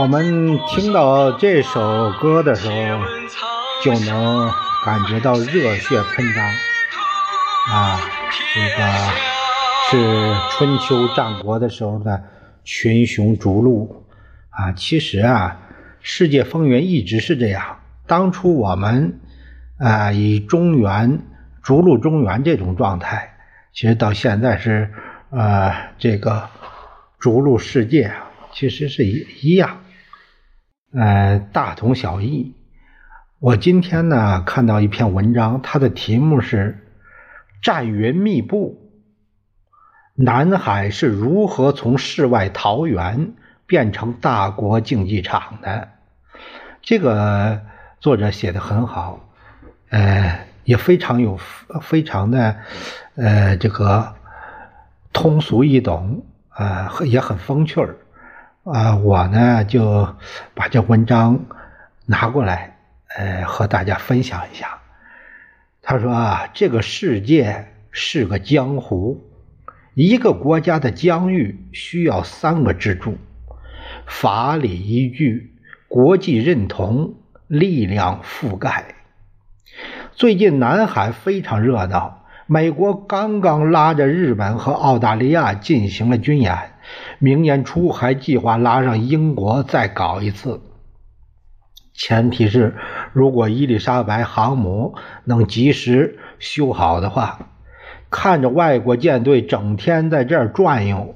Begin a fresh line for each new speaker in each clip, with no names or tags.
我们听到这首歌的时候，就能感觉到热血喷张啊！这个是春秋战国的时候的群雄逐鹿啊。其实啊，世界风云一直是这样。当初我们啊，以中原逐鹿中原这种状态，其实到现在是呃，这个逐鹿世界啊。其实是一一样，呃，大同小异。我今天呢看到一篇文章，它的题目是“战云密布，南海是如何从世外桃源变成大国竞技场的”。这个作者写的很好，呃，也非常有非常的呃这个通俗易懂，呃，也很风趣儿。啊，我呢就把这文章拿过来，呃，和大家分享一下。他说啊，这个世界是个江湖，一个国家的疆域需要三个支柱：法理依据、国际认同、力量覆盖。最近南海非常热闹，美国刚刚拉着日本和澳大利亚进行了军演。明年初还计划拉上英国再搞一次，前提是如果伊丽莎白航母能及时修好的话。看着外国舰队整天在这儿转悠，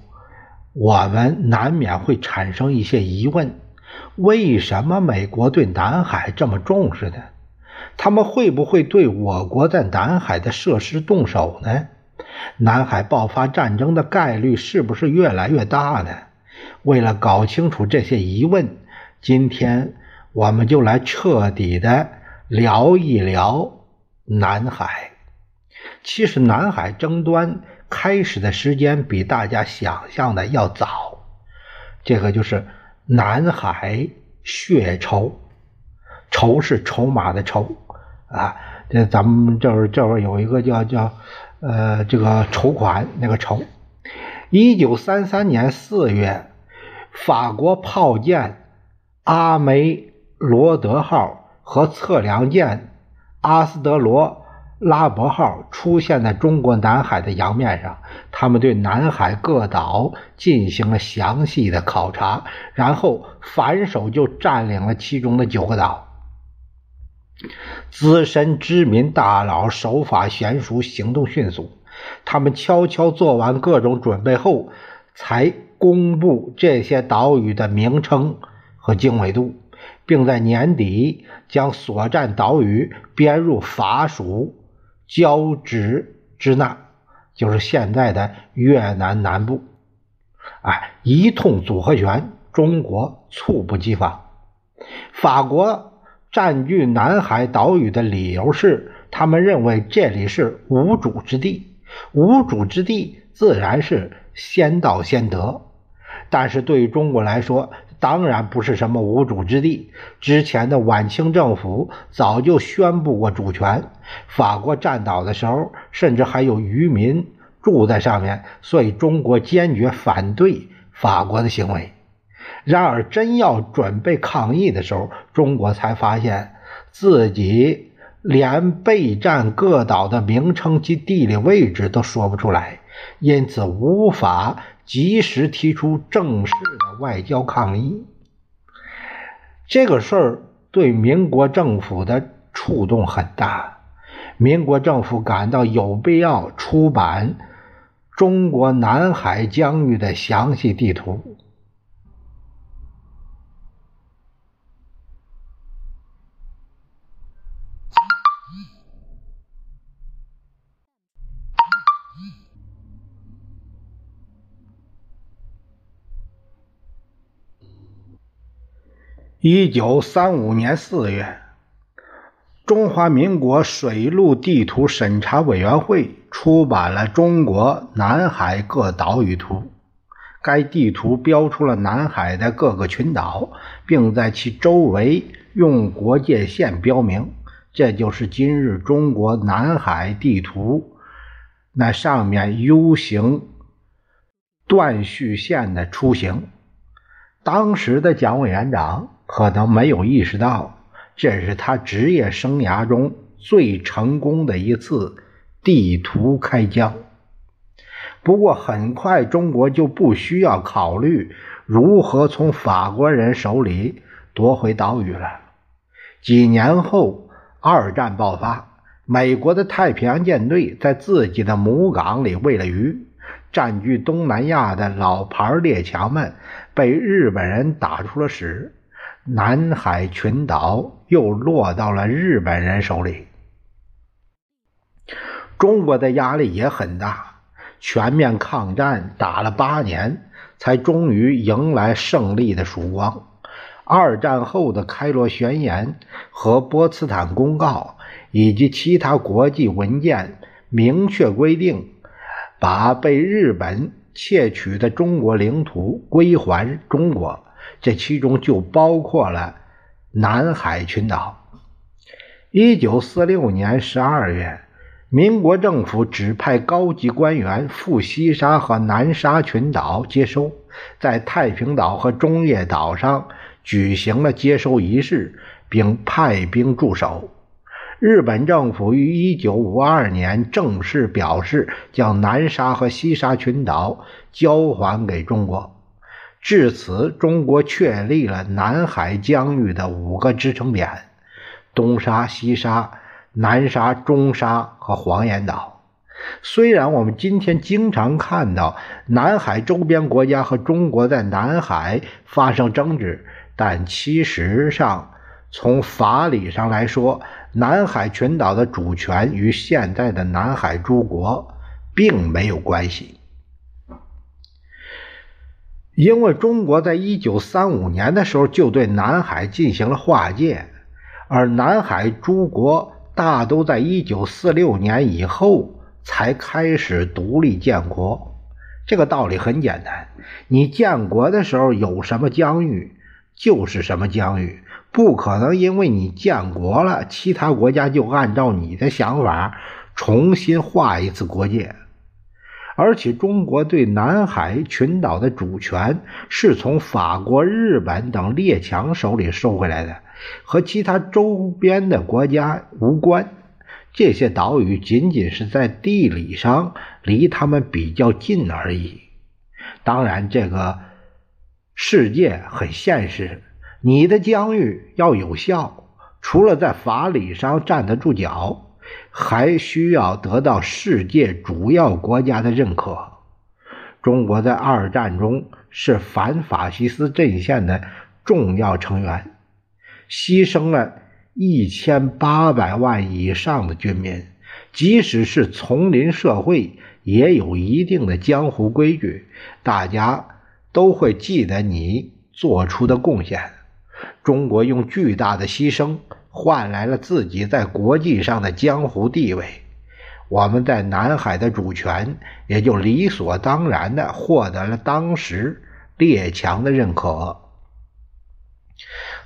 我们难免会产生一些疑问：为什么美国对南海这么重视呢？他们会不会对我国在南海的设施动手呢？南海爆发战争的概率是不是越来越大呢？为了搞清楚这些疑问，今天我们就来彻底的聊一聊南海。其实，南海争端开始的时间比大家想象的要早。这个就是南海血筹，筹是筹码的筹啊。这咱们这会儿这会儿有一个叫叫。呃，这个筹款那个筹，一九三三年四月，法国炮舰阿梅罗德号和测量舰阿斯德罗拉伯号出现在中国南海的洋面上，他们对南海各岛进行了详细的考察，然后反手就占领了其中的九个岛。资深知名大佬手法娴熟，行动迅速。他们悄悄做完各种准备后，才公布这些岛屿的名称和经纬度，并在年底将所占岛屿编入法属交趾支那，就是现在的越南南部。哎，一通组合拳，中国猝不及防。法国。占据南海岛屿的理由是，他们认为这里是无主之地，无主之地自然是先到先得。但是对于中国来说，当然不是什么无主之地。之前的晚清政府早就宣布过主权，法国占岛的时候，甚至还有渔民住在上面，所以中国坚决反对法国的行为。然而，真要准备抗议的时候，中国才发现自己连备战各岛的名称及地理位置都说不出来，因此无法及时提出正式的外交抗议。这个事儿对民国政府的触动很大，民国政府感到有必要出版中国南海疆域的详细地图。一九三五年四月，中华民国水陆地图审查委员会出版了《中国南海各岛屿图》。该地图标出了南海的各个群岛，并在其周围用国界线标明，这就是今日中国南海地图。那上面 U 型断续线的雏形。当时的蒋委员长可能没有意识到，这是他职业生涯中最成功的一次地图开疆。不过，很快中国就不需要考虑如何从法国人手里夺回岛屿了。几年后，二战爆发，美国的太平洋舰队在自己的母港里喂了鱼。占据东南亚的老牌列强们被日本人打出了屎，南海群岛又落到了日本人手里。中国的压力也很大，全面抗战打了八年，才终于迎来胜利的曙光。二战后的开罗宣言和波茨坦公告以及其他国际文件明确规定。把被日本窃取的中国领土归还中国，这其中就包括了南海群岛。一九四六年十二月，民国政府指派高级官员赴西沙和南沙群岛接收，在太平岛和中业岛上举行了接收仪式，并派兵驻守。日本政府于一九五二年正式表示，将南沙和西沙群岛交还给中国。至此，中国确立了南海疆域的五个支撑点：东沙、西沙、南沙、中沙和黄岩岛。虽然我们今天经常看到南海周边国家和中国在南海发生争执，但其实上，从法理上来说，南海群岛的主权与现在的南海诸国并没有关系，因为中国在一九三五年的时候就对南海进行了划界，而南海诸国大都在一九四六年以后才开始独立建国。这个道理很简单，你建国的时候有什么疆域，就是什么疆域。不可能，因为你建国了，其他国家就按照你的想法重新划一次国界。而且，中国对南海群岛的主权是从法国、日本等列强手里收回来的，和其他周边的国家无关。这些岛屿仅仅是在地理上离他们比较近而已。当然，这个世界很现实。你的疆域要有效，除了在法理上站得住脚，还需要得到世界主要国家的认可。中国在二战中是反法西斯阵线的重要成员，牺牲了一千八百万以上的军民。即使是丛林社会，也有一定的江湖规矩，大家都会记得你做出的贡献。中国用巨大的牺牲换来了自己在国际上的江湖地位，我们在南海的主权也就理所当然的获得了当时列强的认可。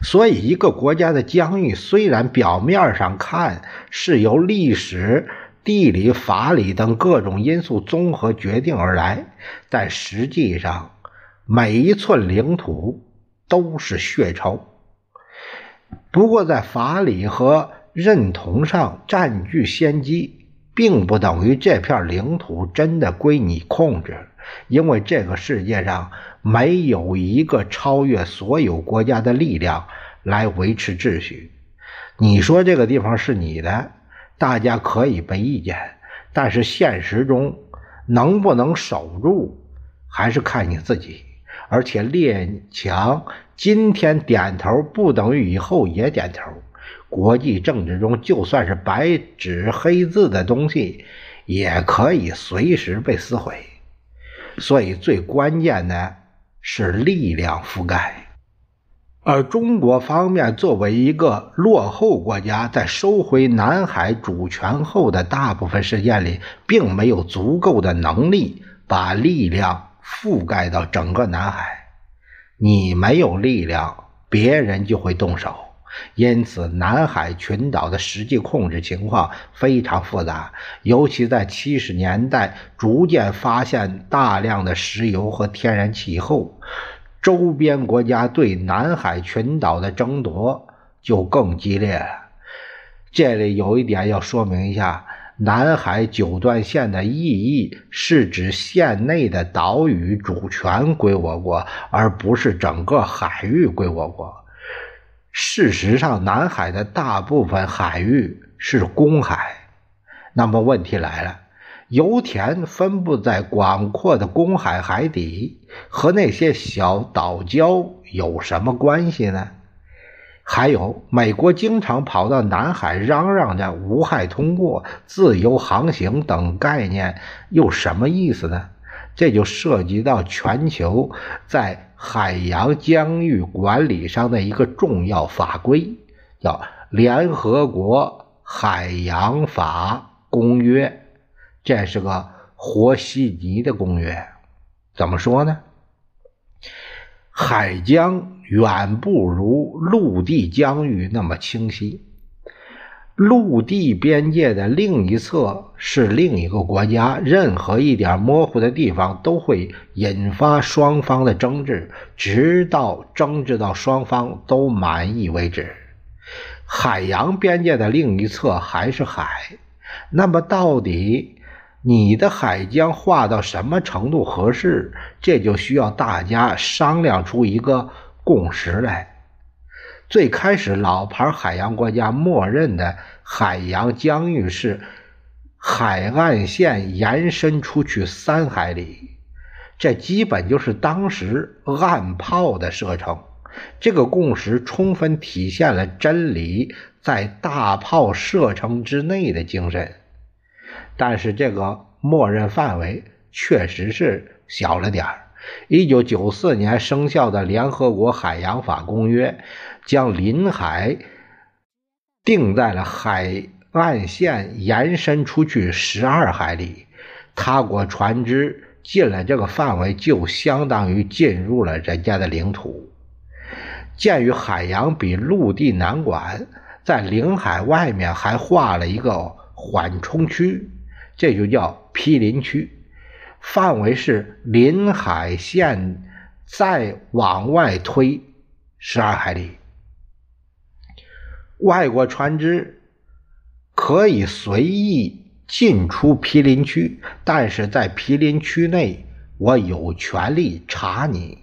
所以，一个国家的疆域虽然表面上看是由历史、地理、法理等各种因素综合决定而来，但实际上每一寸领土都是血仇。不过，在法理和认同上占据先机，并不等于这片领土真的归你控制，因为这个世界上没有一个超越所有国家的力量来维持秩序。你说这个地方是你的，大家可以没意见，但是现实中能不能守住，还是看你自己。而且列强。今天点头不等于以后也点头。国际政治中，就算是白纸黑字的东西，也可以随时被撕毁。所以，最关键的是力量覆盖。而中国方面作为一个落后国家，在收回南海主权后的大部分时间里，并没有足够的能力把力量覆盖到整个南海。你没有力量，别人就会动手。因此，南海群岛的实际控制情况非常复杂，尤其在七十年代逐渐发现大量的石油和天然气后，周边国家对南海群岛的争夺就更激烈了。这里有一点要说明一下：南海九段线的意义是指线内的岛屿主权归我国，而不是整个海域归我国。事实上，南海的大部分海域是公海。那么问题来了。油田分布在广阔的公海海底，和那些小岛礁有什么关系呢？还有，美国经常跑到南海嚷嚷着无害通过、自由航行等概念，又什么意思呢？这就涉及到全球在海洋疆域管理上的一个重要法规，叫《联合国海洋法公约》。这是个和稀泥的公约，怎么说呢？海疆远不如陆地疆域那么清晰，陆地边界的另一侧是另一个国家，任何一点模糊的地方都会引发双方的争执，直到争执到双方都满意为止。海洋边界的另一侧还是海，那么到底？你的海疆划到什么程度合适？这就需要大家商量出一个共识来。最开始，老牌海洋国家默认的海洋疆域是海岸线延伸出去三海里，这基本就是当时岸炮的射程。这个共识充分体现了真理在大炮射程之内的精神。但是这个默认范围确实是小了点儿。一九九四年生效的《联合国海洋法公约》将临海定在了海岸线延伸出去十二海里，他国船只进了这个范围，就相当于进入了人家的领土。鉴于海洋比陆地难管，在领海外面还划了一个缓冲区。这就叫毗邻区，范围是临海线再往外推十二海里。外国船只可以随意进出毗邻区，但是在毗邻区内，我有权利查你。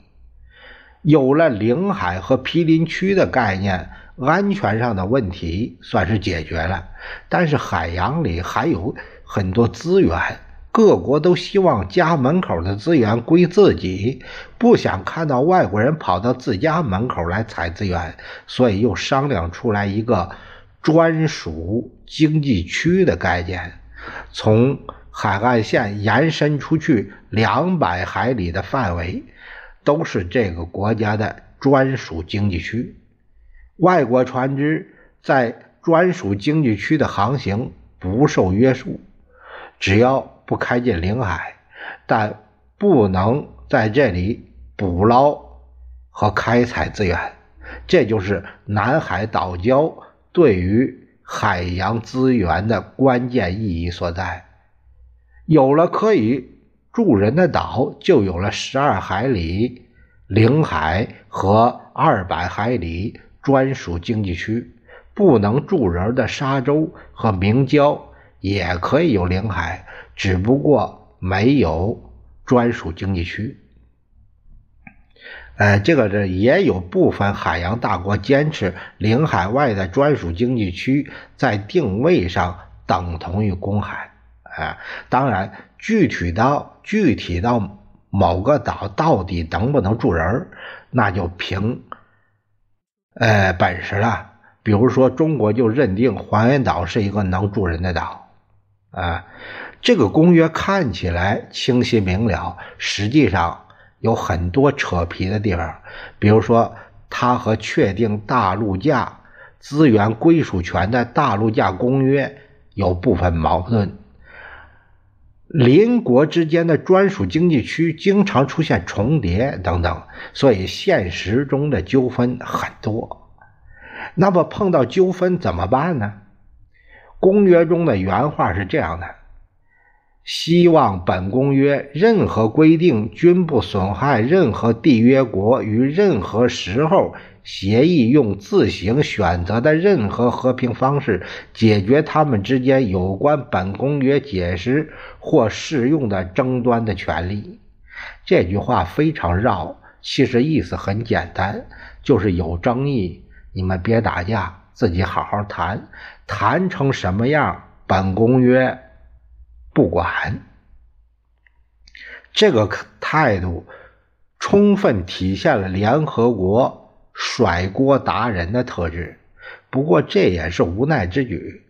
有了领海和毗邻区的概念，安全上的问题算是解决了。但是海洋里还有。很多资源，各国都希望家门口的资源归自己，不想看到外国人跑到自家门口来采资源，所以又商量出来一个专属经济区的概念，从海岸线延伸出去两百海里的范围，都是这个国家的专属经济区，外国船只在专属经济区的航行不受约束。只要不开进领海，但不能在这里捕捞和开采资源，这就是南海岛礁对于海洋资源的关键意义所在。有了可以住人的岛，就有了十二海里领海和二百海里专属经济区。不能住人的沙洲和明礁。也可以有领海，只不过没有专属经济区。呃，这个这也有部分海洋大国坚持领海外的专属经济区在定位上等同于公海。啊，当然，具体到具体到某个岛到底能不能住人，那就凭呃本事了。比如说，中国就认定黄岩岛是一个能住人的岛。啊，这个公约看起来清晰明了，实际上有很多扯皮的地方。比如说，它和确定大陆架资源归属权的大陆架公约有部分矛盾。邻国之间的专属经济区经常出现重叠等等，所以现实中的纠纷很多。那么碰到纠纷怎么办呢？公约中的原话是这样的：希望本公约任何规定均不损害任何缔约国于任何时候协议用自行选择的任何和平方式解决他们之间有关本公约解释或适用的争端的权利。这句话非常绕，其实意思很简单，就是有争议，你们别打架，自己好好谈，谈成什么样，本公约。不管这个态度，充分体现了联合国甩锅达人的特质。不过这也是无奈之举。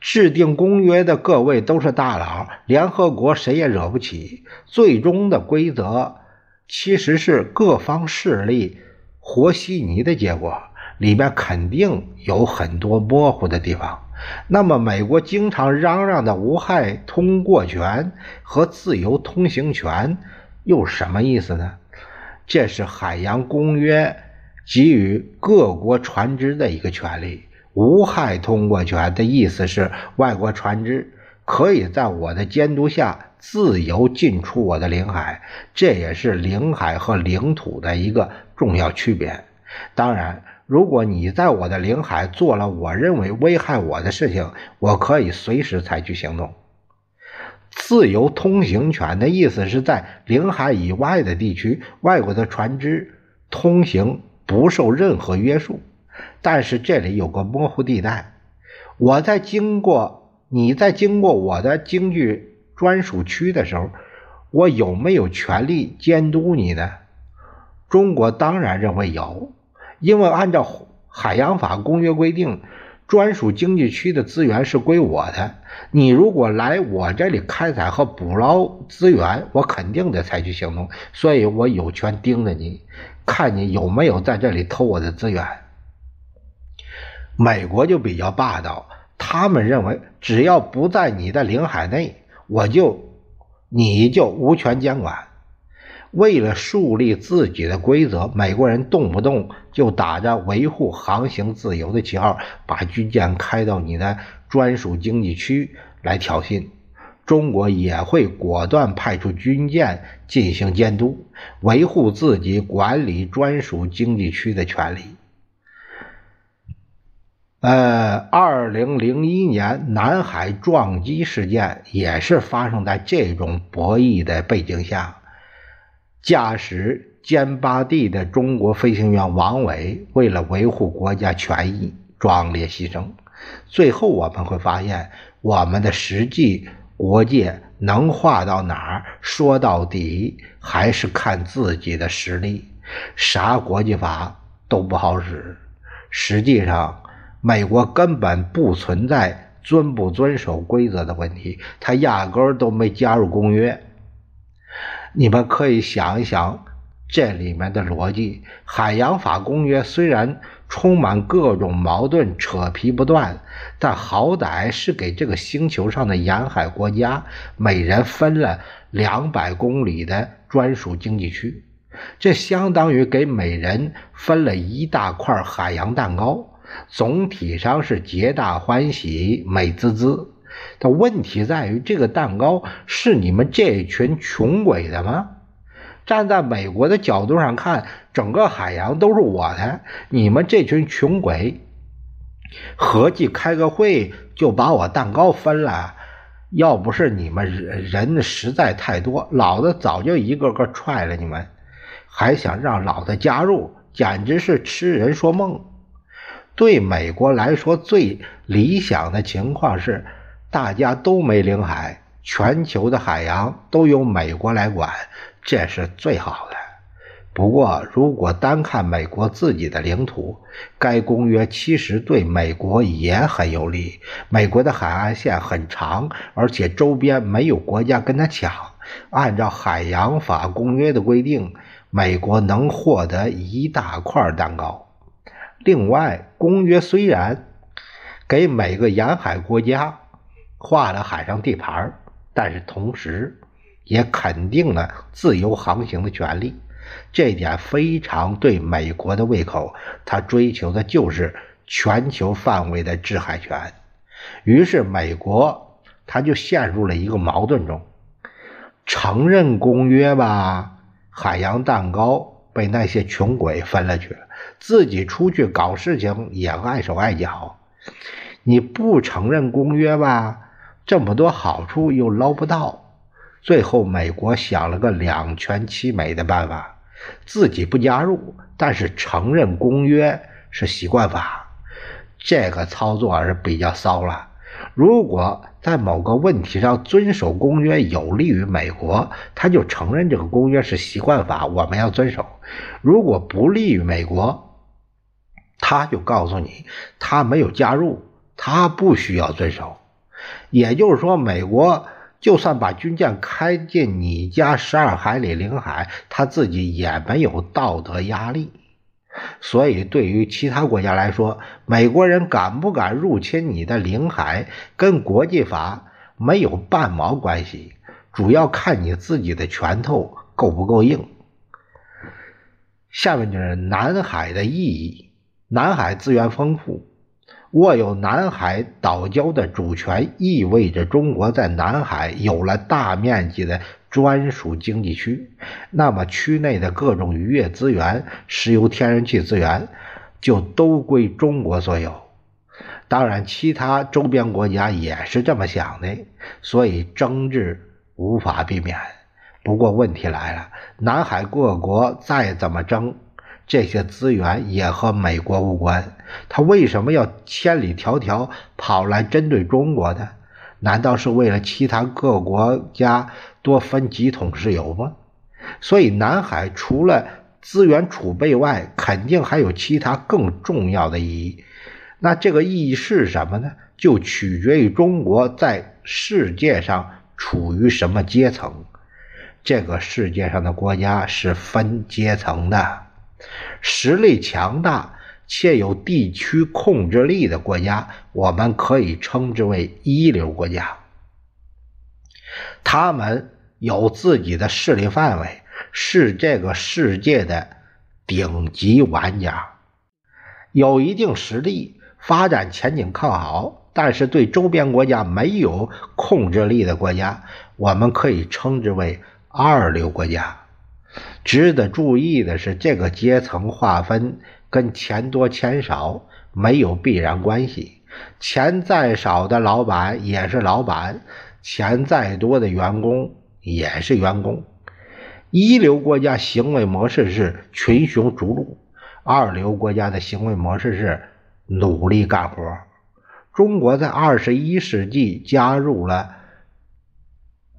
制定公约的各位都是大佬，联合国谁也惹不起。最终的规则其实是各方势力和稀泥的结果，里面肯定有很多模糊的地方。那么，美国经常嚷嚷的无害通过权和自由通行权又什么意思呢？这是海洋公约给予各国船只的一个权利。无害通过权的意思是，外国船只可以在我的监督下自由进出我的领海，这也是领海和领土的一个重要区别。当然。如果你在我的领海做了我认为危害我的事情，我可以随时采取行动。自由通行权的意思是在领海以外的地区，外国的船只通行不受任何约束。但是这里有个模糊地带，我在经过你在经过我的经济专属区的时候，我有没有权利监督你呢？中国当然认为有。因为按照海洋法公约规定，专属经济区的资源是归我的。你如果来我这里开采和捕捞资源，我肯定得采取行动。所以我有权盯着你，看你有没有在这里偷我的资源。美国就比较霸道，他们认为只要不在你的领海内，我就你就无权监管。为了树立自己的规则，美国人动不动就打着维护航行自由的旗号，把军舰开到你的专属经济区来挑衅。中国也会果断派出军舰进行监督，维护自己管理专属经济区的权利。呃，二零零一年南海撞击事件也是发生在这种博弈的背景下。驾驶歼八 D 的中国飞行员王伟为了维护国家权益壮烈牺牲。最后我们会发现，我们的实际国界能画到哪儿？说到底还是看自己的实力。啥国际法都不好使。实际上，美国根本不存在遵不遵守规则的问题，他压根儿都没加入公约。你们可以想一想这里面的逻辑。海洋法公约虽然充满各种矛盾、扯皮不断，但好歹是给这个星球上的沿海国家每人分了两百公里的专属经济区，这相当于给每人分了一大块海洋蛋糕。总体上是皆大欢喜、美滋滋。但问题在于，这个蛋糕是你们这群穷鬼的吗？站在美国的角度上看，整个海洋都是我的，你们这群穷鬼合计开个会就把我蛋糕分了。要不是你们人人实在太多，老子早就一个个踹了你们，还想让老子加入，简直是痴人说梦。对美国来说，最理想的情况是。大家都没领海，全球的海洋都由美国来管，这是最好的。不过，如果单看美国自己的领土，该公约其实对美国也很有利。美国的海岸线很长，而且周边没有国家跟他抢。按照海洋法公约的规定，美国能获得一大块蛋糕。另外，公约虽然给每个沿海国家。划了海上地盘，但是同时也肯定了自由航行的权利，这点非常对美国的胃口。他追求的就是全球范围的制海权。于是美国他就陷入了一个矛盾中：承认公约吧，海洋蛋糕被那些穷鬼分了去，自己出去搞事情也碍手碍脚。你不承认公约吧，这么多好处又捞不到。最后，美国想了个两全其美的办法，自己不加入，但是承认公约是习惯法。这个操作是比较骚了。如果在某个问题上遵守公约有利于美国，他就承认这个公约是习惯法，我们要遵守；如果不利于美国，他就告诉你他没有加入，他不需要遵守。也就是说，美国。就算把军舰开进你家十二海里领海，他自己也没有道德压力。所以，对于其他国家来说，美国人敢不敢入侵你的领海，跟国际法没有半毛关系，主要看你自己的拳头够不够硬。下面就是南海的意义：南海资源丰富。握有南海岛礁的主权，意味着中国在南海有了大面积的专属经济区。那么，区内的各种渔业资源、石油、天然气资源就都归中国所有。当然，其他周边国家也是这么想的，所以争执无法避免。不过，问题来了：南海各国再怎么争？这些资源也和美国无关，他为什么要千里迢迢跑来针对中国呢？难道是为了其他各国家多分几桶石油吗？所以，南海除了资源储备外，肯定还有其他更重要的意义。那这个意义是什么呢？就取决于中国在世界上处于什么阶层。这个世界上的国家是分阶层的。实力强大且有地区控制力的国家，我们可以称之为一流国家。他们有自己的势力范围，是这个世界的顶级玩家，有一定实力，发展前景看好。但是对周边国家没有控制力的国家，我们可以称之为二流国家。值得注意的是，这个阶层划分跟钱多钱少没有必然关系。钱再少的老板也是老板，钱再多的员工也是员工。一流国家行为模式是群雄逐鹿，二流国家的行为模式是努力干活。中国在二十一世纪加入了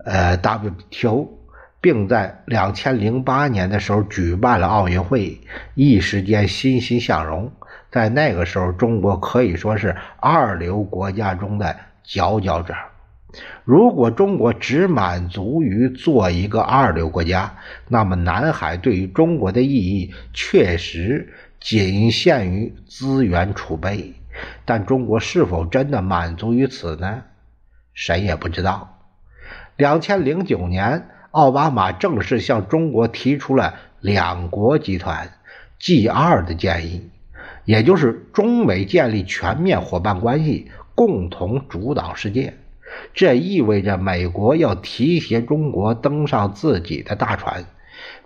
呃 WTO。并在两千零八年的时候举办了奥运会，一时间欣欣向荣。在那个时候，中国可以说是二流国家中的佼佼者。如果中国只满足于做一个二流国家，那么南海对于中国的意义确实仅限于资源储备。但中国是否真的满足于此呢？谁也不知道。两千零九年。奥巴马正式向中国提出了两国集团 （G2） 的建议，也就是中美建立全面伙伴关系，共同主导世界。这意味着美国要提携中国登上自己的大船，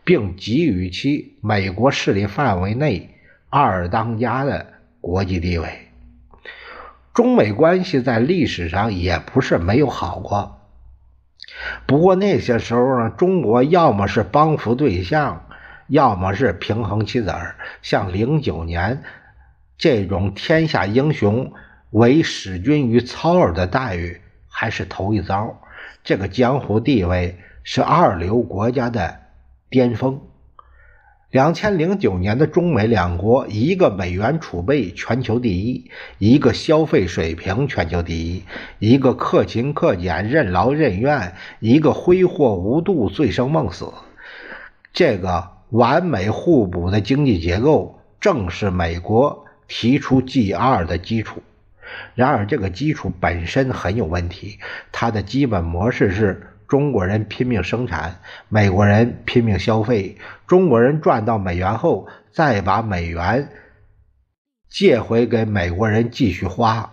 并给予其美国势力范围内二当家的国际地位。中美关系在历史上也不是没有好过。不过那些时候呢，中国要么是帮扶对象，要么是平衡棋子儿。像零九年这种天下英雄唯使君于操耳的待遇，还是头一遭。这个江湖地位是二流国家的巅峰。两千零九年的中美两国，一个美元储备全球第一，一个消费水平全球第一，一个克勤克俭、任劳任怨，一个挥霍无度、醉生梦死。这个完美互补的经济结构，正是美国提出 G 二的基础。然而，这个基础本身很有问题，它的基本模式是。中国人拼命生产，美国人拼命消费。中国人赚到美元后，再把美元借回给美国人继续花，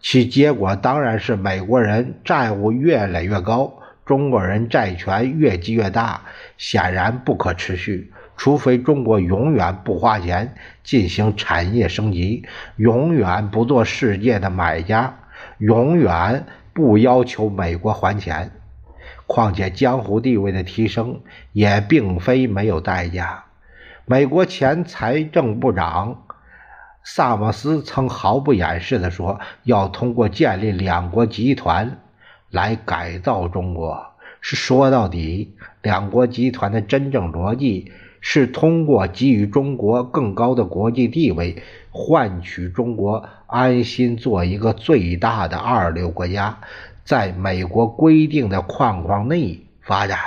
其结果当然是美国人债务越来越高，中国人债权越积越大，显然不可持续。除非中国永远不花钱进行产业升级，永远不做世界的买家，永远不要求美国还钱。况且江湖地位的提升也并非没有代价。美国前财政部长萨默斯曾毫不掩饰地说，要通过建立两国集团来改造中国。是说到底，两国集团的真正逻辑是通过给予中国更高的国际地位，换取中国安心做一个最大的二流国家。在美国规定的框框内发展，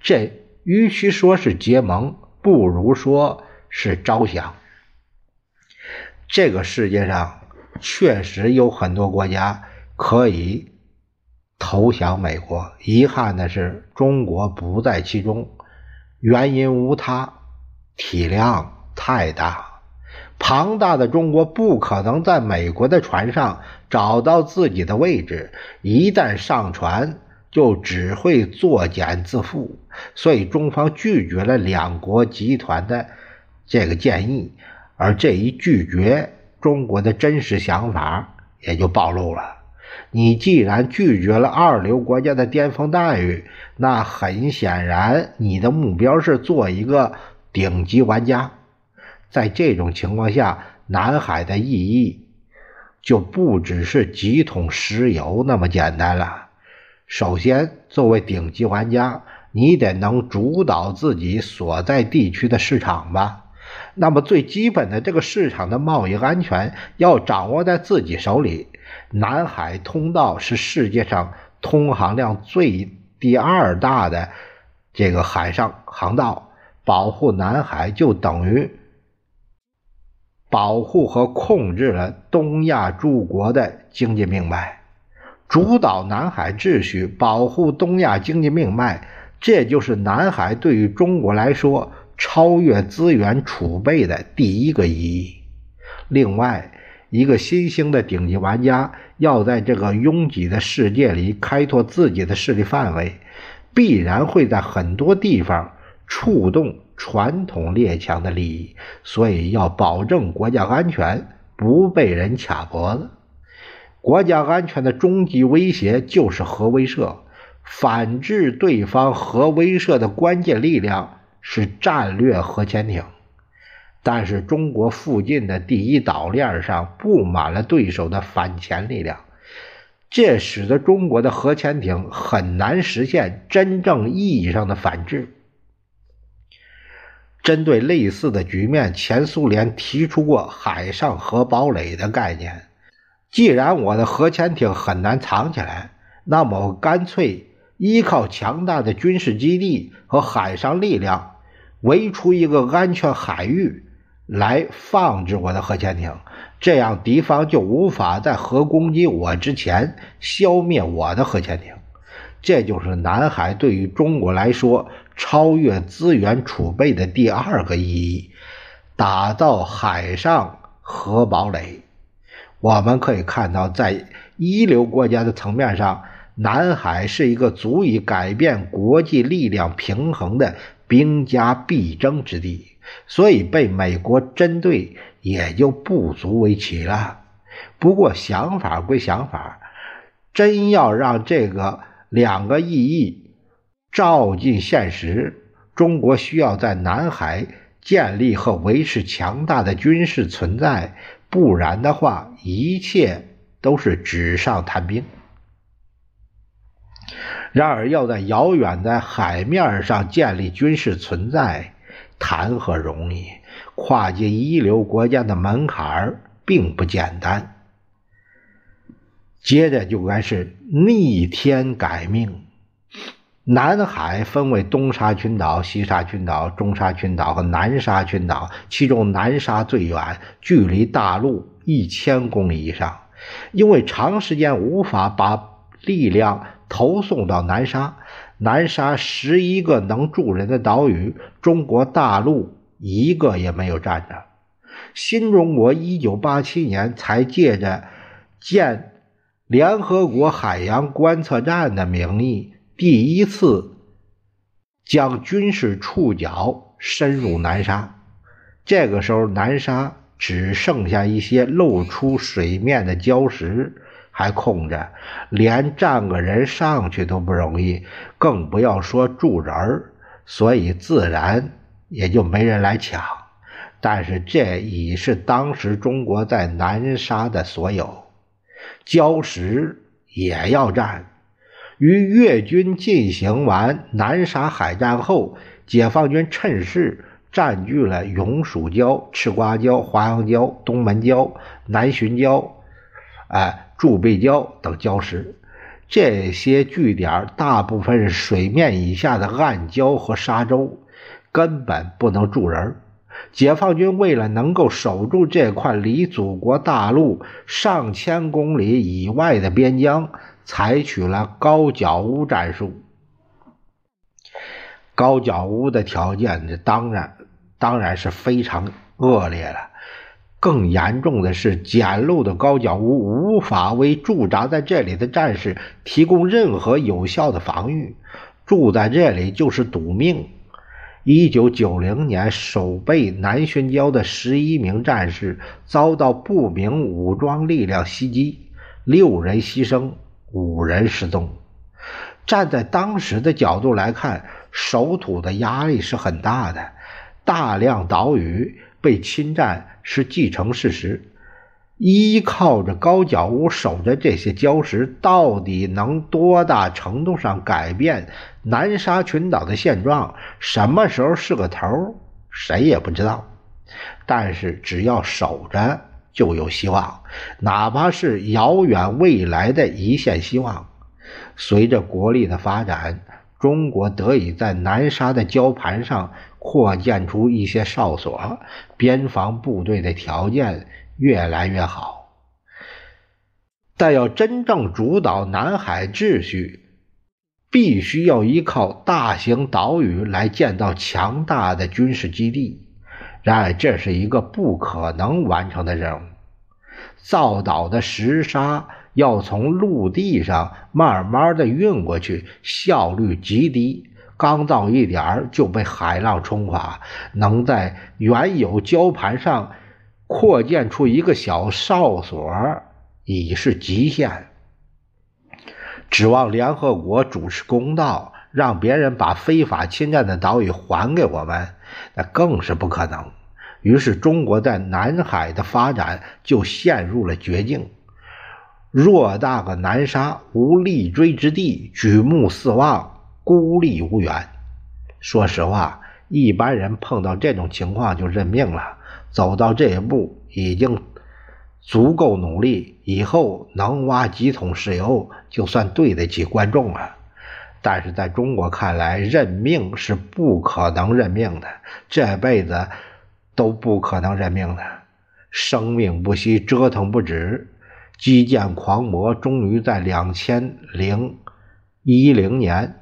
这与其说是结盟，不如说是招降。这个世界上确实有很多国家可以投降美国，遗憾的是中国不在其中，原因无他，体量太大。庞大的中国不可能在美国的船上找到自己的位置，一旦上船就只会作茧自缚。所以中方拒绝了两国集团的这个建议，而这一拒绝，中国的真实想法也就暴露了。你既然拒绝了二流国家的巅峰待遇，那很显然你的目标是做一个顶级玩家。在这种情况下，南海的意义就不只是几桶石油那么简单了。首先，作为顶级玩家，你得能主导自己所在地区的市场吧？那么，最基本的这个市场的贸易安全要掌握在自己手里。南海通道是世界上通航量最第二大的这个海上航道，保护南海就等于。保护和控制了东亚诸国的经济命脉，主导南海秩序，保护东亚经济命脉，这就是南海对于中国来说超越资源储备的第一个意义。另外，一个新兴的顶级玩家要在这个拥挤的世界里开拓自己的势力范围，必然会在很多地方触动。传统列强的利益，所以要保证国家安全不被人卡脖子。国家安全的终极威胁就是核威慑，反制对方核威慑的关键力量是战略核潜艇。但是中国附近的第一岛链上布满了对手的反潜力量，这使得中国的核潜艇很难实现真正意义上的反制。针对类似的局面，前苏联提出过“海上核堡垒”的概念。既然我的核潜艇很难藏起来，那么我干脆依靠强大的军事基地和海上力量，围出一个安全海域来放置我的核潜艇。这样，敌方就无法在核攻击我之前消灭我的核潜艇。这就是南海对于中国来说超越资源储备的第二个意义：打造海上核堡垒。我们可以看到，在一流国家的层面上，南海是一个足以改变国际力量平衡的兵家必争之地，所以被美国针对也就不足为奇了。不过，想法归想法，真要让这个。两个意义照进现实，中国需要在南海建立和维持强大的军事存在，不然的话，一切都是纸上谈兵。然而，要在遥远的海面上建立军事存在，谈何容易？跨界一流国家的门槛并不简单。接着就该是逆天改命。南海分为东沙群岛、西沙群岛、中沙群岛和南沙群岛，其中南沙最远，距离大陆一千公里以上。因为长时间无法把力量投送到南沙，南沙十一个能住人的岛屿，中国大陆一个也没有占着。新中国一九八七年才借着建。联合国海洋观测站的名义第一次将军事触角深入南沙。这个时候，南沙只剩下一些露出水面的礁石还空着，连站个人上去都不容易，更不要说住人儿，所以自然也就没人来抢。但是这已是当时中国在南沙的所有，礁石也要占。与越军进行完南沙海战后，解放军趁势。占据了永暑礁、赤瓜礁、华阳礁、东门礁、南浔礁、哎筑背礁等礁石，这些据点大部分是水面以下的暗礁和沙洲，根本不能住人。解放军为了能够守住这块离祖国大陆上千公里以外的边疆，采取了高脚屋战术。高脚屋的条件，这当然。当然是非常恶劣了。更严重的是，简陋的高脚屋无法为驻扎在这里的战士提供任何有效的防御，住在这里就是赌命。一九九零年，守备南浔礁的十一名战士遭到不明武装力量袭击，六人牺牲，五人失踪。站在当时的角度来看，守土的压力是很大的。大量岛屿被侵占是既成事实，依靠着高脚屋守着这些礁石，到底能多大程度上改变南沙群岛的现状？什么时候是个头，谁也不知道。但是只要守着，就有希望，哪怕是遥远未来的一线希望。随着国力的发展。中国得以在南沙的礁盘上扩建出一些哨所，边防部队的条件越来越好。但要真正主导南海秩序，必须要依靠大型岛屿来建造强大的军事基地。然而，这是一个不可能完成的任务。造岛的石沙。要从陆地上慢慢的运过去，效率极低，刚造一点就被海浪冲垮。能在原有礁盘上扩建出一个小哨所，已是极限。指望联合国主持公道，让别人把非法侵占的岛屿还给我们，那更是不可能。于是，中国在南海的发展就陷入了绝境。偌大个南沙无立锥之地，举目四望，孤立无援。说实话，一般人碰到这种情况就认命了。走到这一步，已经足够努力，以后能挖几桶石油，就算对得起观众了。但是在中国看来，认命是不可能认命的，这辈子都不可能认命的，生命不息，折腾不止。基建狂魔终于在两千零一零年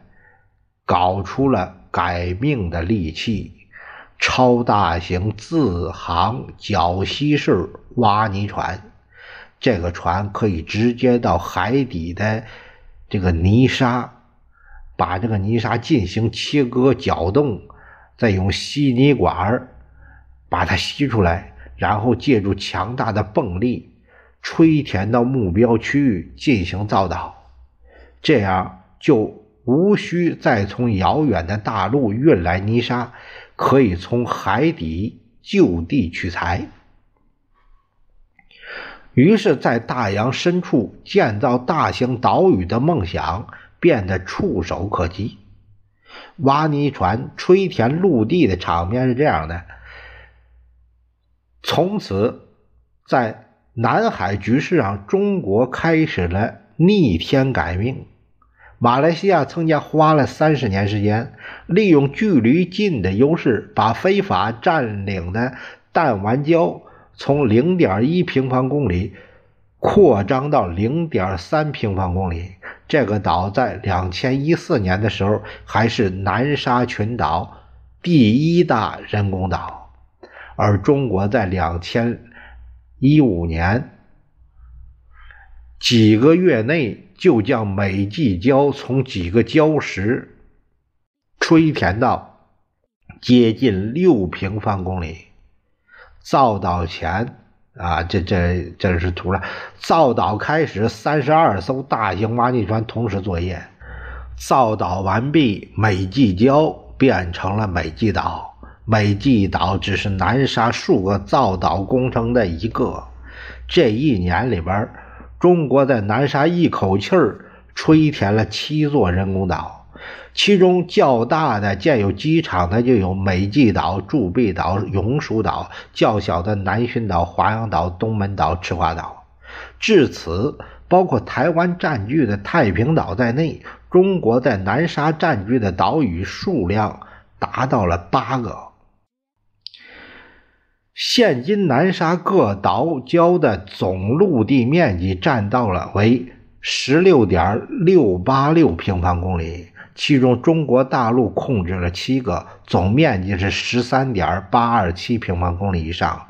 搞出了改命的利器——超大型自航绞吸式挖泥船。这个船可以直接到海底的这个泥沙，把这个泥沙进行切割搅动，再用吸泥管把它吸出来，然后借助强大的泵力。吹填到目标区域进行造岛，这样就无需再从遥远的大陆运来泥沙，可以从海底就地取材。于是，在大洋深处建造大型岛屿的梦想变得触手可及。挖泥船吹填陆地的场面是这样的：从此，在南海局势上，中国开始了逆天改命。马来西亚曾经花了三十年时间，利用距离近的优势，把非法占领的弹丸礁从零点一平方公里扩张到零点三平方公里。这个岛在两千一四年的时候，还是南沙群岛第一大人工岛，而中国在两千。一五年几个月内就将美济礁从几个礁石吹填到接近六平方公里。造岛前啊，这这这是图了。造岛开始，三十二艘大型挖泥船同时作业。造岛完毕，美济礁变成了美济岛。美济岛只是南沙数个造岛工程的一个。这一年里边，中国在南沙一口气儿吹填了七座人工岛，其中较大的建有机场的就有美济岛、铸币岛、永暑岛；较小的南浔岛、华阳岛、东门岛、赤花岛。至此，包括台湾占据的太平岛在内，中国在南沙占据的岛屿数量达到了八个。现今南沙各岛礁的总陆地面积占到了为十六点六八六平方公里，其中中国大陆控制了七个，总面积是十三点八二七平方公里以上，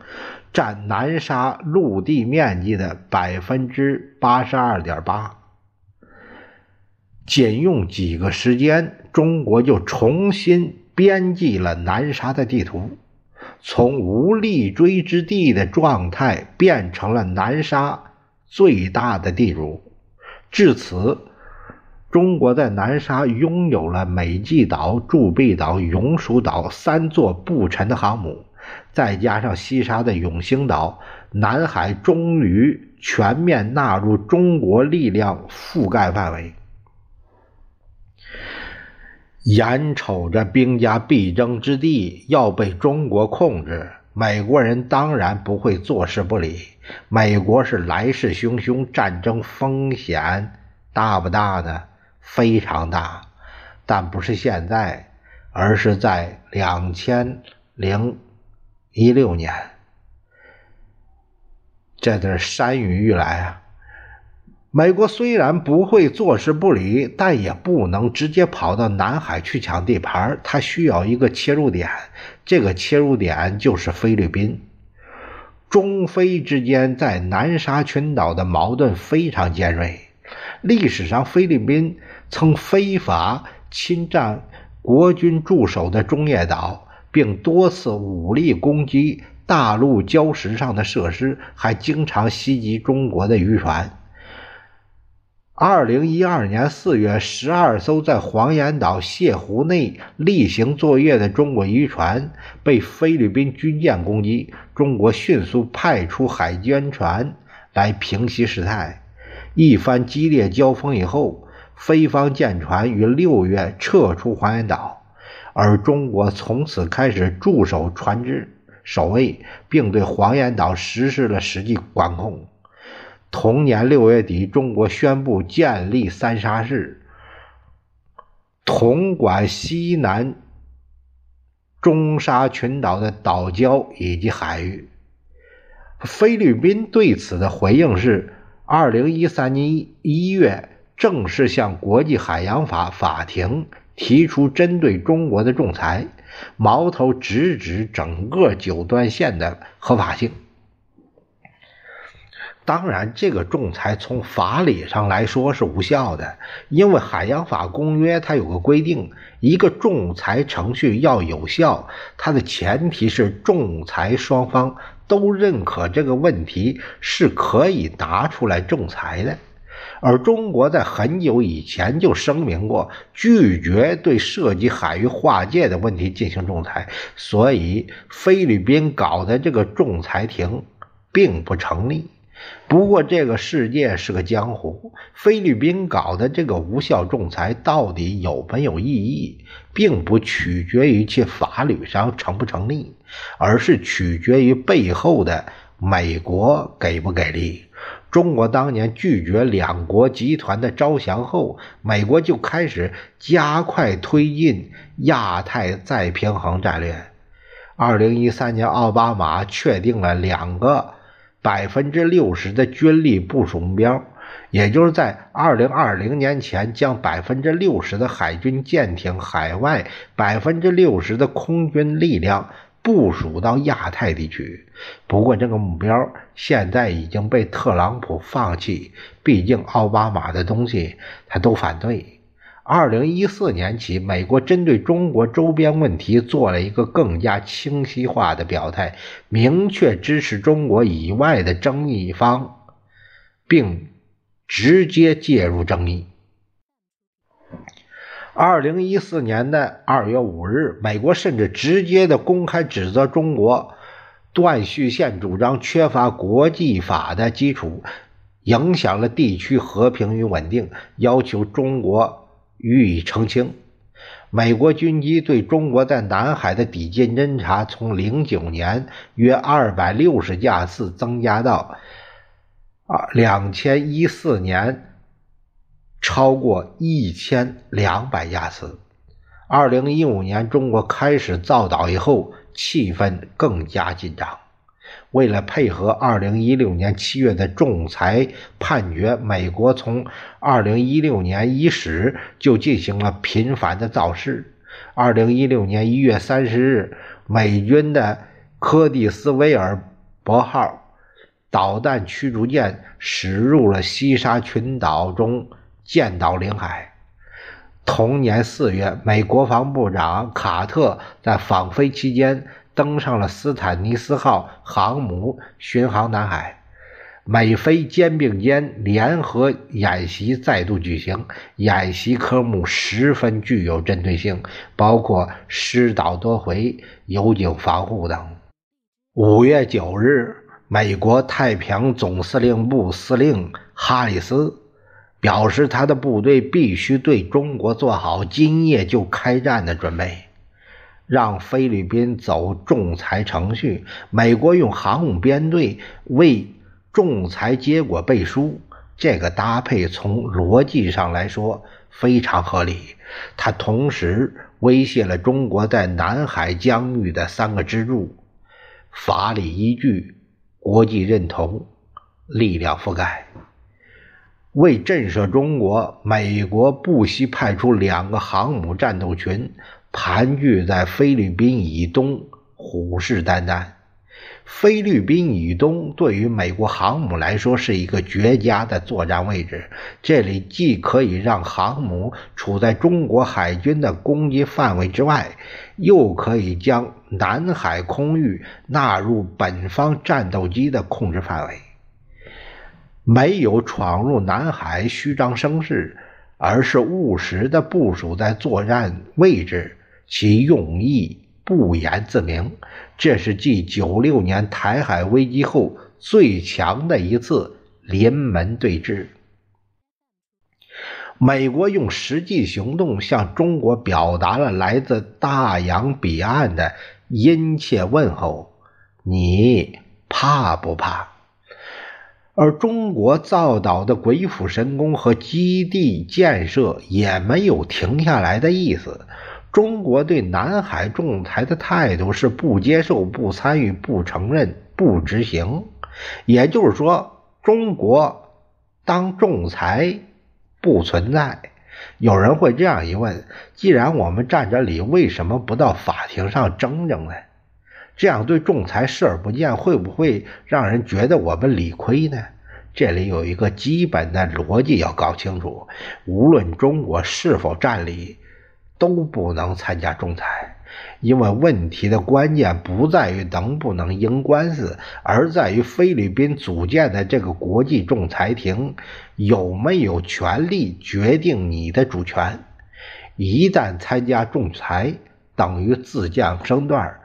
占南沙陆地面积的百分之八十二点八。仅用几个时间，中国就重新编辑了南沙的地图。从无立锥之地的状态变成了南沙最大的地主，至此，中国在南沙拥有了美济岛、铸币岛、永暑岛三座不沉的航母，再加上西沙的永兴岛，南海终于全面纳入中国力量覆盖范围。眼瞅着兵家必争之地要被中国控制，美国人当然不会坐视不理。美国是来势汹汹，战争风险大不大呢？非常大，但不是现在，而是在两千零一六年。这是山雨欲来啊！美国虽然不会坐视不理，但也不能直接跑到南海去抢地盘。它需要一个切入点，这个切入点就是菲律宾。中菲之间在南沙群岛的矛盾非常尖锐。历史上，菲律宾曾非法侵占国军驻守的中业岛，并多次武力攻击大陆礁石上的设施，还经常袭击中国的渔船。二零一二年四月，十二艘在黄岩岛泻湖内例行作业的中国渔船被菲律宾军舰攻击，中国迅速派出海监船来平息事态。一番激烈交锋以后，菲方舰船于六月撤出黄岩岛，而中国从此开始驻守船只守卫，并对黄岩岛实施了实际管控。同年六月底，中国宣布建立三沙市，统管西南中沙群岛的岛礁以及海域。菲律宾对此的回应是：二零一三年一月，正式向国际海洋法法庭提出针对中国的仲裁，矛头直指整个九段线的合法性。当然，这个仲裁从法理上来说是无效的，因为海洋法公约它有个规定，一个仲裁程序要有效，它的前提是仲裁双方都认可这个问题是可以拿出来仲裁的。而中国在很久以前就声明过，拒绝对涉及海域划界的问题进行仲裁，所以菲律宾搞的这个仲裁庭并不成立。不过，这个世界是个江湖，菲律宾搞的这个无效仲裁到底有没有意义，并不取决于其法律上成不成立，而是取决于背后的美国给不给力。中国当年拒绝两国集团的招降后，美国就开始加快推进亚太再平衡战略。二零一三年，奥巴马确定了两个。百分之六十的军力部署目标，也就是在二零二零年前将百分之六十的海军舰艇、海外百分之六十的空军力量部署到亚太地区。不过，这个目标现在已经被特朗普放弃，毕竟奥巴马的东西他都反对。二零一四年起，美国针对中国周边问题做了一个更加清晰化的表态，明确支持中国以外的争议方，并直接介入争议。二零一四年的二月五日，美国甚至直接的公开指责中国断续线主张缺乏国际法的基础，影响了地区和平与稳定，要求中国。予以澄清。美国军机对中国在南海的抵近侦察，从零九年约二百六十架次增加到二两千一四年超过一千两百架次。二零一五年中国开始造岛以后，气氛更加紧张。为了配合2016年7月的仲裁判决，美国从2016年伊始就进行了频繁的造势。2016年1月30日，美军的柯蒂斯威尔伯号导弹驱逐舰驶入了西沙群岛中建岛领海。同年4月，美国防部长卡特在访菲期间。登上了斯坦尼斯号航母巡航南海，美菲肩并肩联合演习再度举行，演习科目十分具有针对性，包括失岛夺回、油井防护等。五月九日，美国太平洋总司令部司令哈里斯表示，他的部队必须对中国做好今夜就开战的准备。让菲律宾走仲裁程序，美国用航母编队为仲裁结果背书，这个搭配从逻辑上来说非常合理。它同时威胁了中国在南海疆域的三个支柱：法理依据、国际认同、力量覆盖。为震慑中国，美国不惜派出两个航母战斗群。盘踞在菲律宾以东，虎视眈眈。菲律宾以东对于美国航母来说是一个绝佳的作战位置，这里既可以让航母处在中国海军的攻击范围之外，又可以将南海空域纳入本方战斗机的控制范围。没有闯入南海虚张声势，而是务实的部署在作战位置。其用意不言自明，这是继九六年台海危机后最强的一次临门对峙。美国用实际行动向中国表达了来自大洋彼岸的殷切问候：“你怕不怕？”而中国造岛的鬼斧神工和基地建设也没有停下来的意思。中国对南海仲裁的态度是不接受、不参与、不承认、不执行。也就是说，中国当仲裁不存在。有人会这样一问：既然我们占着理，为什么不到法庭上争争呢？这样对仲裁视而不见，会不会让人觉得我们理亏呢？这里有一个基本的逻辑要搞清楚：无论中国是否占理。都不能参加仲裁，因为问题的关键不在于能不能赢官司，而在于菲律宾组建的这个国际仲裁庭有没有权利决定你的主权。一旦参加仲裁，等于自降身段，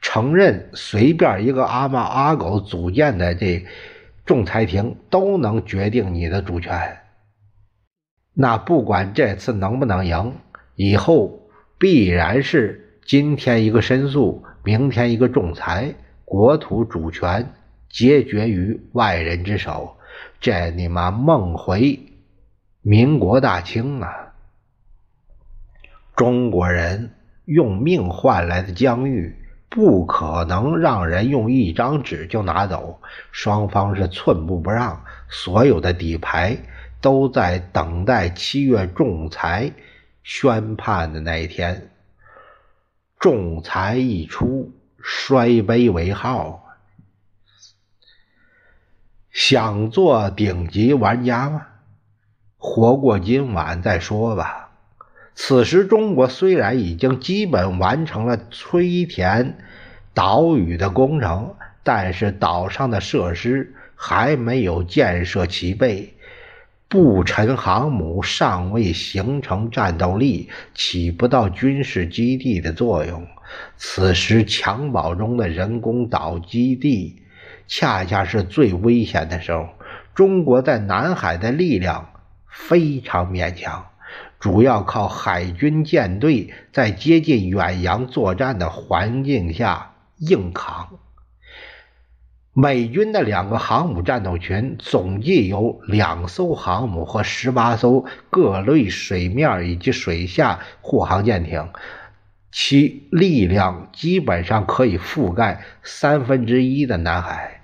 承认随便一个阿猫阿狗组建的这仲裁庭都能决定你的主权。那不管这次能不能赢。以后必然是今天一个申诉，明天一个仲裁，国土主权皆决于外人之手，这你妈梦回民国大清啊！中国人用命换来的疆域，不可能让人用一张纸就拿走。双方是寸步不让，所有的底牌都在等待七月仲裁。宣判的那一天，仲裁一出，摔杯为号。想做顶级玩家吗？活过今晚再说吧。此时，中国虽然已经基本完成了吹田岛屿的工程，但是岛上的设施还没有建设齐备，步沉航母尚未形成战斗力，起不到军事基地的作用。此时，襁褓中的人工岛基地。恰恰是最危险的时候。中国在南海的力量非常勉强，主要靠海军舰队在接近远洋作战的环境下硬扛。美军的两个航母战斗群总计有两艘航母和十八艘各类水面以及水下护航舰艇，其力量基本上可以覆盖三分之一的南海。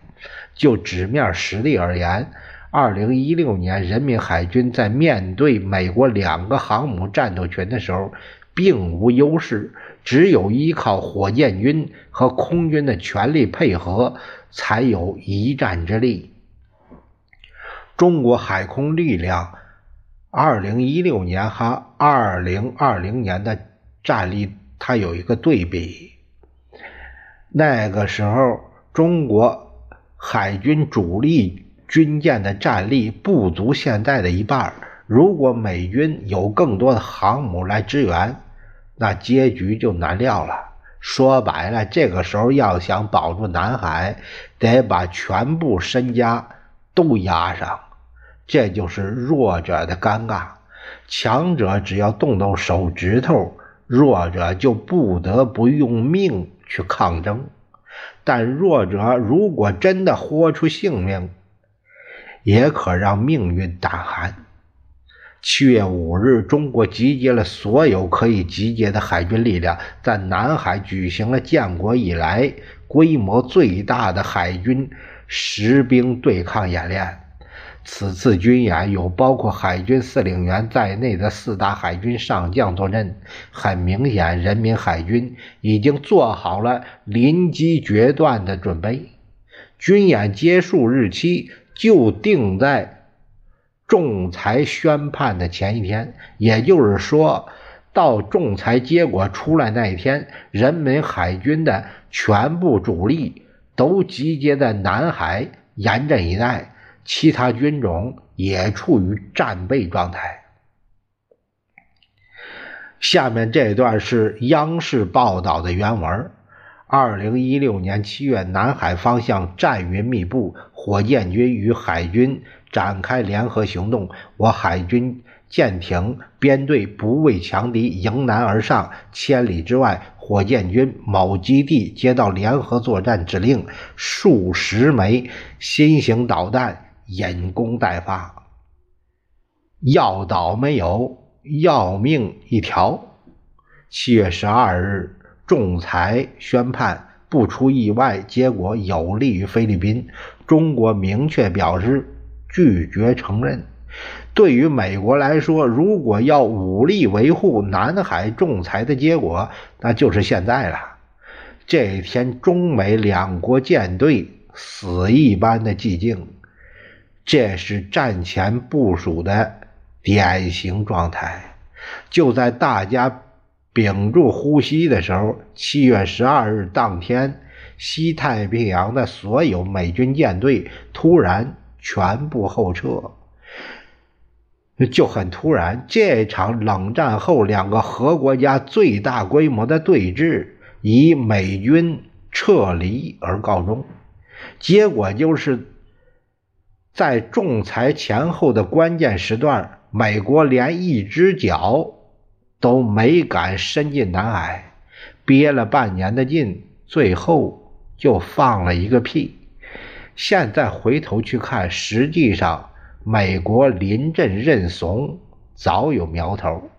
就纸面实力而言，二零一六年人民海军在面对美国两个航母战斗群的时候，并无优势，只有依靠火箭军和空军的全力配合，才有一战之力。中国海空力量二零一六年和二零二零年的战力，它有一个对比。那个时候，中国。海军主力军舰的战力不足现在的一半。如果美军有更多的航母来支援，那结局就难料了。说白了，这个时候要想保住南海，得把全部身家都押上。这就是弱者的尴尬。强者只要动动手指头，弱者就不得不用命去抗争。但弱者如果真的豁出性命，也可让命运胆寒。七月五日，中国集结了所有可以集结的海军力量，在南海举行了建国以来规模最大的海军实兵对抗演练。此次军演有包括海军司令员在内的四大海军上将坐镇，很明显，人民海军已经做好了临机决断的准备。军演结束日期就定在仲裁宣判的前一天，也就是说，到仲裁结果出来那一天，人民海军的全部主力都集结在南海严阵以待。其他军种也处于战备状态。下面这段是央视报道的原文：二零一六年七月，南海方向战云密布，火箭军与海军展开联合行动。我海军舰艇编队不畏强敌，迎难而上。千里之外，火箭军某基地接到联合作战指令，数十枚新型导弹。引弓待发，要倒没有，要命一条。七月十二日，仲裁宣判，不出意外，结果有利于菲律宾。中国明确表示拒绝承认。对于美国来说，如果要武力维护南海仲裁的结果，那就是现在了。这一天，中美两国舰队死一般的寂静。这是战前部署的典型状态。就在大家屏住呼吸的时候，七月十二日当天，西太平洋的所有美军舰队突然全部后撤，就很突然。这场冷战后两个核国家最大规模的对峙以美军撤离而告终，结果就是。在仲裁前后的关键时段，美国连一只脚都没敢伸进南海，憋了半年的劲，最后就放了一个屁。现在回头去看，实际上美国临阵认怂早有苗头。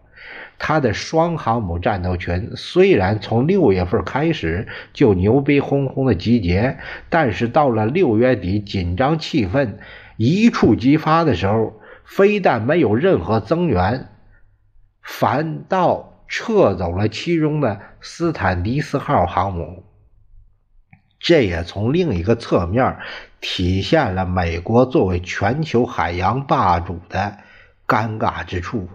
他的双航母战斗群虽然从六月份开始就牛逼哄哄的集结，但是到了六月底，紧张气氛。一触即发的时候，非但没有任何增援，反倒撤走了其中的斯坦迪斯号航母。这也从另一个侧面体现了美国作为全球海洋霸主的尴尬之处。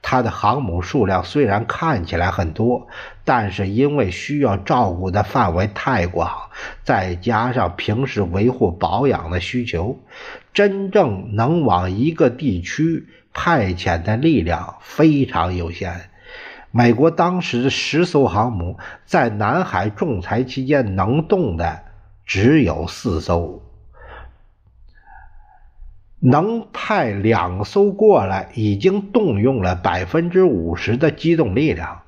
它的航母数量虽然看起来很多，但是因为需要照顾的范围太广，再加上平时维护保养的需求，真正能往一个地区派遣的力量非常有限。美国当时的十艘航母在南海仲裁期间能动的只有四艘，能派两艘过来已经动用了百分之五十的机动力量，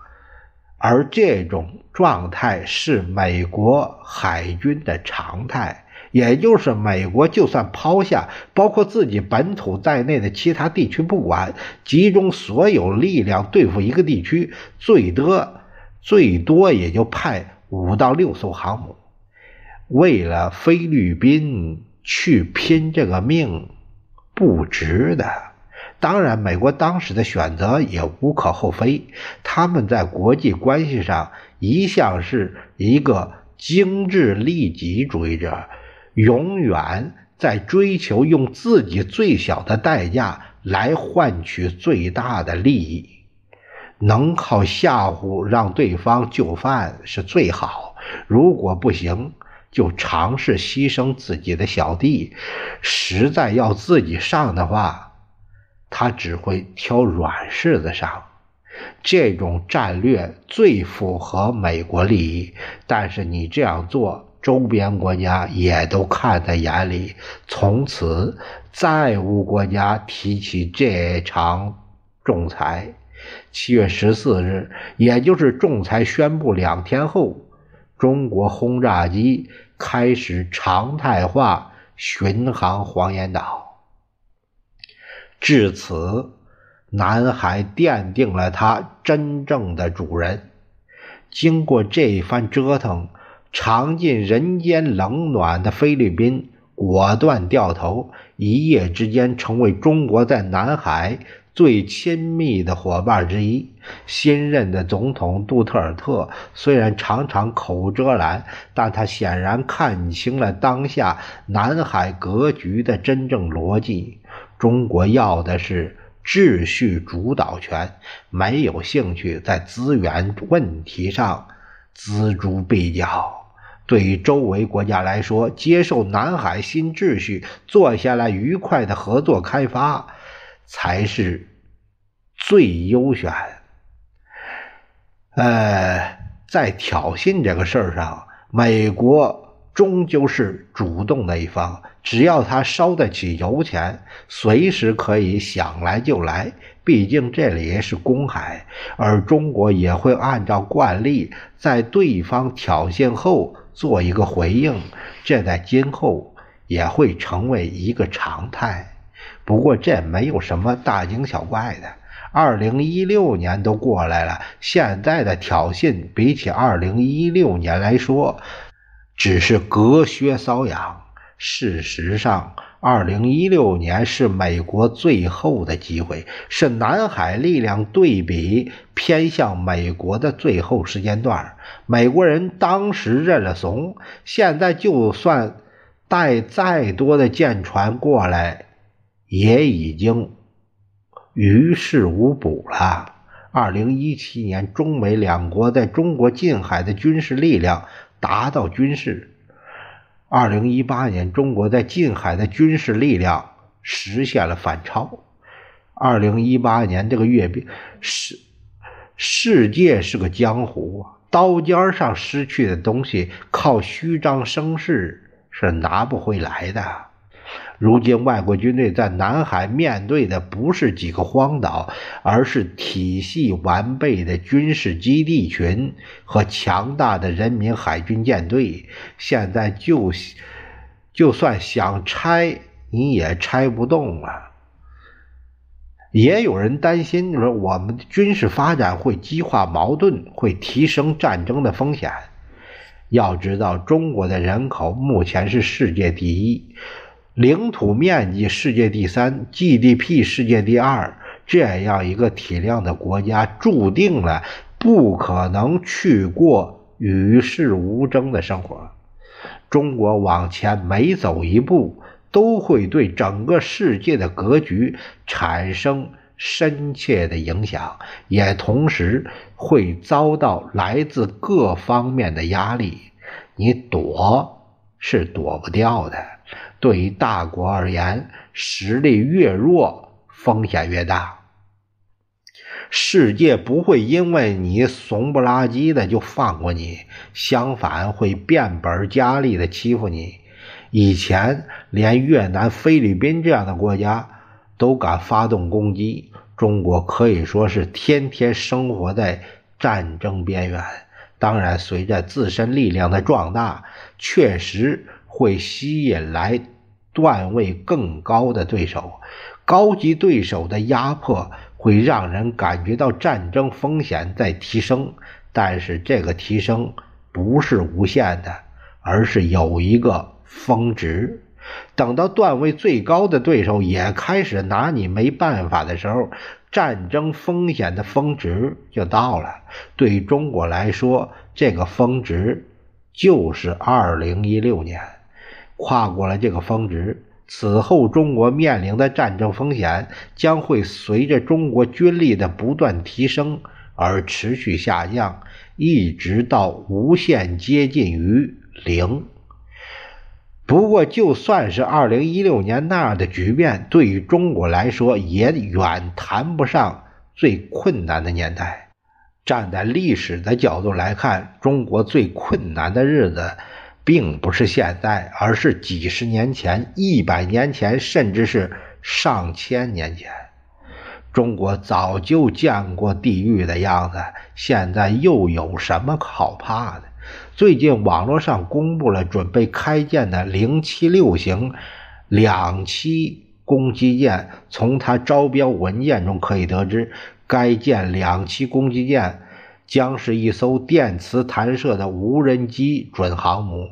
而这种状态是美国海军的常态。也就是美国，就算抛下包括自己本土在内的其他地区不管，集中所有力量对付一个地区，最多最多也就派五到六艘航母。为了菲律宾去拼这个命，不值得。当然，美国当时的选择也无可厚非，他们在国际关系上一向是一个精致利己主义者。永远在追求用自己最小的代价来换取最大的利益，能靠吓唬让对方就范是最好。如果不行，就尝试牺牲自己的小弟。实在要自己上的话，他只会挑软柿子上。这种战略最符合美国利益，但是你这样做。周边国家也都看在眼里，从此再无国家提起这场仲裁。七月十四日，也就是仲裁宣布两天后，中国轰炸机开始常态化巡航黄岩岛。至此，南海奠定了它真正的主人。经过这一番折腾。尝尽人间冷暖的菲律宾果断掉头，一夜之间成为中国在南海最亲密的伙伴之一。新任的总统杜特尔特虽然常常口无遮拦，但他显然看清了当下南海格局的真正逻辑：中国要的是秩序主导权，没有兴趣在资源问题上锱铢必较。对于周围国家来说，接受南海新秩序，坐下来愉快的合作开发，才是最优选。呃，在挑衅这个事儿上，美国终究是主动的一方，只要他烧得起油钱，随时可以想来就来。毕竟这里是公海，而中国也会按照惯例，在对方挑衅后。做一个回应，这在今后也会成为一个常态。不过这没有什么大惊小怪的。二零一六年都过来了，现在的挑衅比起二零一六年来说，只是隔靴搔痒。事实上。二零一六年是美国最后的机会，是南海力量对比偏向美国的最后时间段。美国人当时认了怂，现在就算带再多的舰船过来，也已经于事无补了。二零一七年，中美两国在中国近海的军事力量达到军事。二零一八年，中国在近海的军事力量实现了反超。二零一八年这个阅兵，世世界是个江湖啊，刀尖上失去的东西，靠虚张声势是拿不回来的。如今，外国军队在南海面对的不是几个荒岛，而是体系完备的军事基地群和强大的人民海军舰队。现在就就算想拆，你也拆不动了。也有人担心说，我们军事发展会激化矛盾，会提升战争的风险。要知道，中国的人口目前是世界第一。领土面积世界第三，GDP 世界第二，这样一个体量的国家，注定了不可能去过与世无争的生活。中国往前每走一步，都会对整个世界的格局产生深切的影响，也同时会遭到来自各方面的压力。你躲是躲不掉的。对于大国而言，实力越弱，风险越大。世界不会因为你怂不拉几的就放过你，相反会变本加厉的欺负你。以前连越南、菲律宾这样的国家都敢发动攻击，中国可以说是天天生活在战争边缘。当然，随着自身力量的壮大，确实会吸引来段位更高的对手，高级对手的压迫。会让人感觉到战争风险在提升，但是这个提升不是无限的，而是有一个峰值。等到段位最高的对手也开始拿你没办法的时候，战争风险的峰值就到了。对中国来说，这个峰值就是二零一六年，跨过了这个峰值。此后，中国面临的战争风险将会随着中国军力的不断提升而持续下降，一直到无限接近于零。不过，就算是2016年那样的局面，对于中国来说也远谈不上最困难的年代。站在历史的角度来看，中国最困难的日子。并不是现在，而是几十年前、一百年前，甚至是上千年前。中国早就见过地狱的样子，现在又有什么好怕的？最近网络上公布了准备开建的零七六型两栖攻击舰，从它招标文件中可以得知，该舰两栖攻击舰将是一艘电磁弹射的无人机准航母。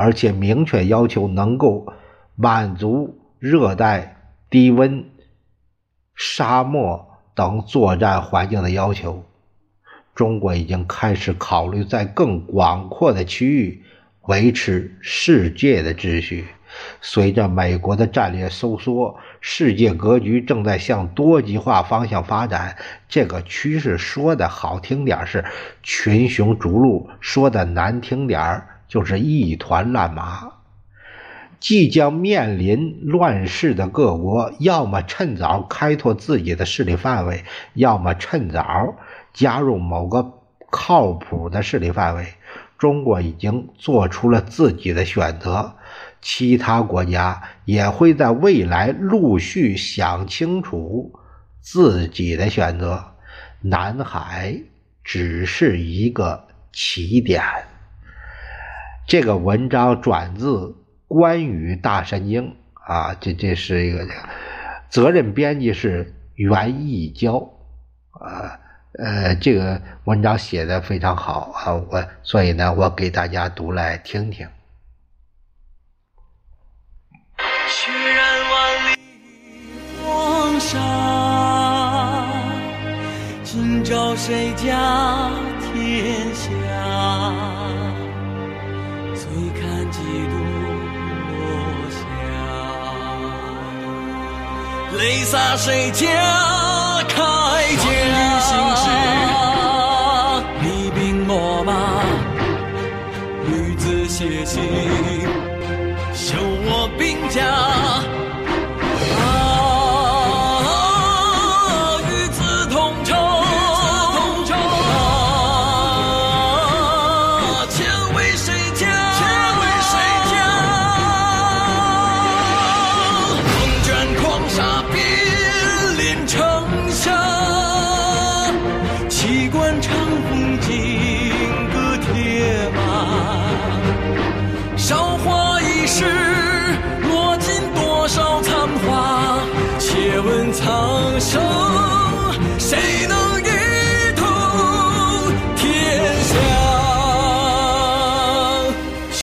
而且明确要求能够满足热带、低温、沙漠等作战环境的要求。中国已经开始考虑在更广阔的区域维持世界的秩序。随着美国的战略收缩，世界格局正在向多极化方向发展。这个趋势说的好听点是群雄逐鹿，说的难听点。就是一团乱麻，即将面临乱世的各国，要么趁早开拓自己的势力范围，要么趁早加入某个靠谱的势力范围。中国已经做出了自己的选择，其他国家也会在未来陆续想清楚自己的选择。南海只是一个起点。这个文章转自关羽大神经啊，这这是一个责任编辑是袁义娇啊，呃，这个文章写的非常好啊，我所以呢，我给大家读来听听。血染万里黄沙，今朝谁家天下？泪洒谁家铠甲？你兵我马，女子写信，绣我兵甲。